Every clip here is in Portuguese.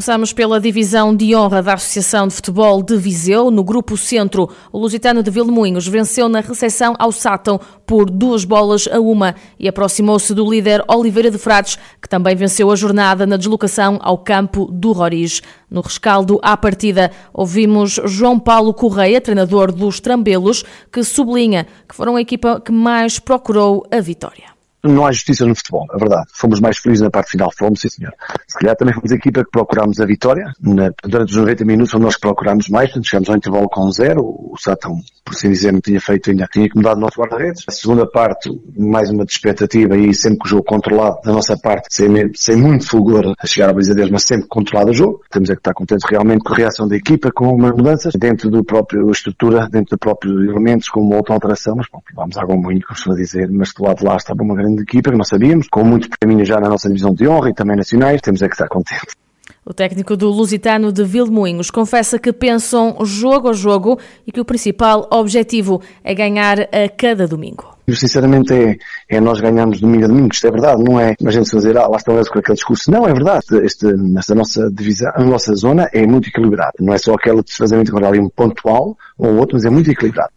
Começamos pela divisão de honra da Associação de Futebol de Viseu. No grupo centro, o Lusitano de Vilmoinhos venceu na recepção ao Sátão por duas bolas a uma e aproximou-se do líder Oliveira de Frades, que também venceu a jornada na deslocação ao campo do Roriz. No rescaldo à partida, ouvimos João Paulo Correia, treinador dos Trambelos, que sublinha que foram a equipa que mais procurou a vitória não há justiça no futebol, é verdade. Fomos mais felizes na parte final, fomos, sim senhor. Se calhar também fomos a equipa que procurámos a vitória. Na, durante os 90 minutos fomos nós que procurámos mais, portanto chegamos ao intervalo com zero. O Sátão, por assim dizer, não tinha feito ainda, tinha incomodado o nosso guarda-redes. A segunda parte, mais uma de expectativa e sempre com o jogo controlado da nossa parte, sem, sem muito fulgor a chegar à baliza deles, mas sempre controlado o jogo. Temos é que estar contentes realmente com a reação da equipa, com umas mudanças dentro do próprio estrutura, dentro do próprio elementos, com uma outra alteração, mas bom, vamos água muito, como dizer, mas do lado de lá estava uma grande equipa que sabia sabíamos, com muitos prémios já na nossa divisão de honra e também nacionais, temos é que estar contentes. O técnico do Lusitano de Vilmoinhos confessa que pensam jogo a jogo e que o principal objetivo é ganhar a cada domingo. Sinceramente é, é nós ganharmos domingo a domingo, isto é verdade, não é a gente fazer, ah, lá estão eles com aquele discurso. Não, é verdade. Este, nesta nossa divisão, a nossa zona é muito equilibrada. Não é só aquela desfazamento com ali um pontual ou outro, mas é muito equilibrado.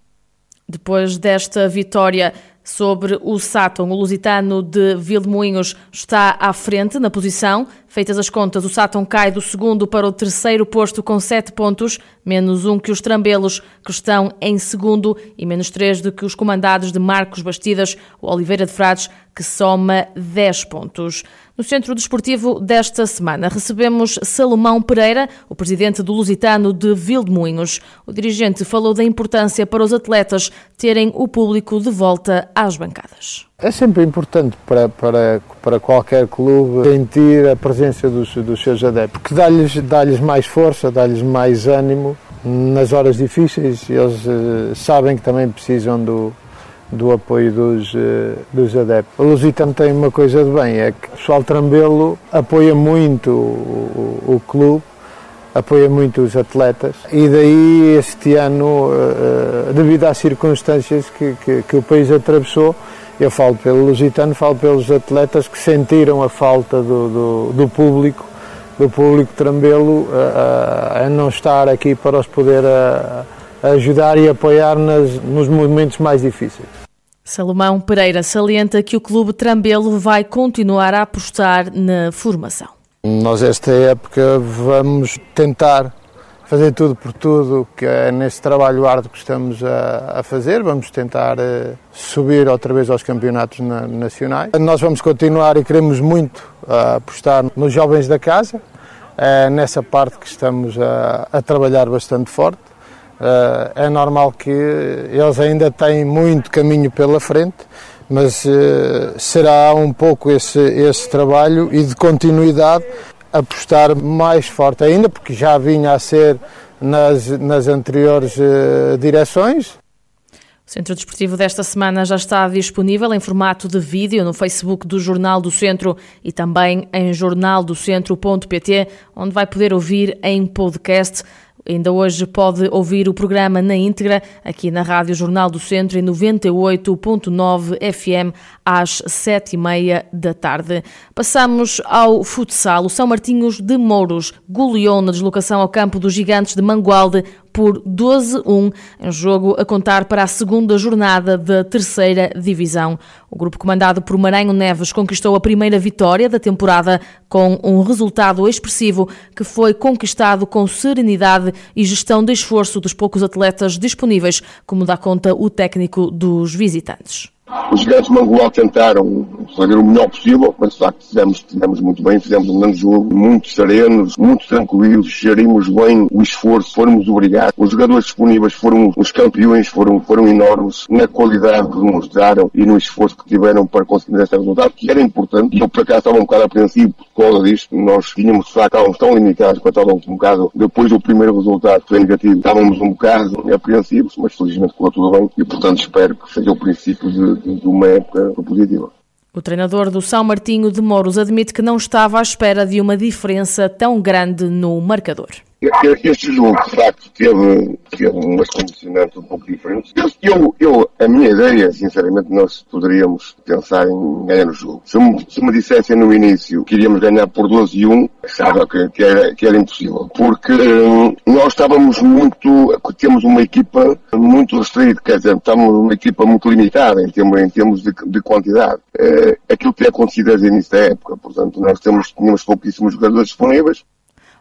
Depois desta vitória sobre o Sátão, o lusitano de Vilmoinhos está à frente na posição. Feitas as contas, o Sátão cai do segundo para o terceiro posto com sete pontos, menos um que os Trambelos, que estão em segundo, e menos três do que os comandados de Marcos Bastidas, o Oliveira de Frades, que soma 10 pontos. No Centro Desportivo desta semana recebemos Salomão Pereira, o presidente do Lusitano de Vildemunhos. O dirigente falou da importância para os atletas terem o público de volta às bancadas. É sempre importante para, para, para qualquer clube sentir a presença dos, dos seus adeptos, porque dá-lhes dá mais força, dá-lhes mais ânimo nas horas difíceis. Eles uh, sabem que também precisam do, do apoio dos, uh, dos adeptos. O Lusitano tem uma coisa de bem, é que o pessoal Trambelo apoia muito o, o, o clube, apoia muito os atletas e daí este ano, uh, devido às circunstâncias que, que, que, o país atravessou, eu falo pelo Lusitano, falo pelos atletas que sentiram a falta do, do, do público, do público Trambelo a, a, não estar aqui para os poder a, ajudar e apoiar nas, nos momentos mais difíceis. Salomão Pereira salienta que o Clube Trambelo vai continuar a apostar na formação. Nós, esta época, vamos tentar fazer tudo por tudo que é nesse trabalho árduo que estamos a, a fazer. Vamos tentar uh, subir outra vez aos campeonatos na, nacionais. Nós vamos continuar e queremos muito uh, apostar nos jovens da casa, uh, nessa parte que estamos a, a trabalhar bastante forte. Uh, é normal que eles ainda têm muito caminho pela frente, mas uh, será um pouco esse, esse trabalho e de continuidade apostar mais forte ainda, porque já vinha a ser nas, nas anteriores uh, direções. O Centro Desportivo desta semana já está disponível em formato de vídeo no Facebook do Jornal do Centro e também em jornaldocentro.pt, onde vai poder ouvir em podcast Ainda hoje pode ouvir o programa na íntegra aqui na Rádio Jornal do Centro em 98.9 FM às sete e meia da tarde. Passamos ao futsal. O São Martinhos de Mouros goleou na deslocação ao campo dos Gigantes de Mangualde por 12-1, em jogo a contar para a segunda jornada da terceira divisão. O grupo comandado por Maranhão Neves conquistou a primeira vitória da temporada com um resultado expressivo que foi conquistado com serenidade e gestão de esforço dos poucos atletas disponíveis, como dá conta o técnico dos visitantes. Os gigantes de Mangoló tentaram fazer o melhor possível, mas de facto fizemos, fizemos muito bem, fizemos um grande jogo, muito serenos, muito tranquilos, gerimos bem o esforço, fomos obrigados. Os jogadores disponíveis foram os campeões, foram, foram enormes na qualidade que demonstraram e no esforço que tiveram para conseguir este resultado, que era importante. Eu por acaso estava um bocado apreensivo por causa disto. Nós tínhamos de facto, estávamos tão limitados, que estávamos um bocado, depois do primeiro resultado foi negativo, estávamos um bocado apreensivos, mas felizmente correu tudo bem e portanto espero que seja o princípio de, de, uma época positiva. O treinador do São Martinho de Mouros admite que não estava à espera de uma diferença tão grande no marcador. Este jogo, de facto, teve, teve umas condicionantes um pouco diferentes. Eu, eu, a minha ideia, sinceramente, nós poderíamos pensar em ganhar o jogo. Se me, se me dissessem no início que iríamos ganhar por 12 e 1, achava que, que, era, que era impossível. Porque hum, nós estávamos muito, temos uma equipa muito restrita, quer dizer, estamos uma equipa muito limitada em termos, em termos de, de quantidade. É, aquilo que tem acontecido desde o início da época, portanto, nós temos, tínhamos pouquíssimos jogadores disponíveis,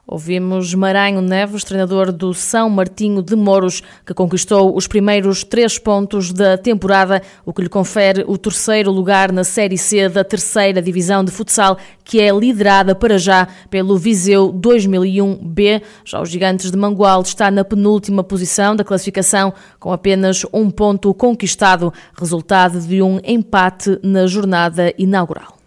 Ouvimos Maranho Neves, treinador do São Martinho de Moros, que conquistou os primeiros três pontos da temporada, o que lhe confere o terceiro lugar na Série C da terceira divisão de futsal, que é liderada para já pelo Viseu 2001B. Já os Gigantes de Mangual está na penúltima posição da classificação, com apenas um ponto conquistado, resultado de um empate na jornada inaugural.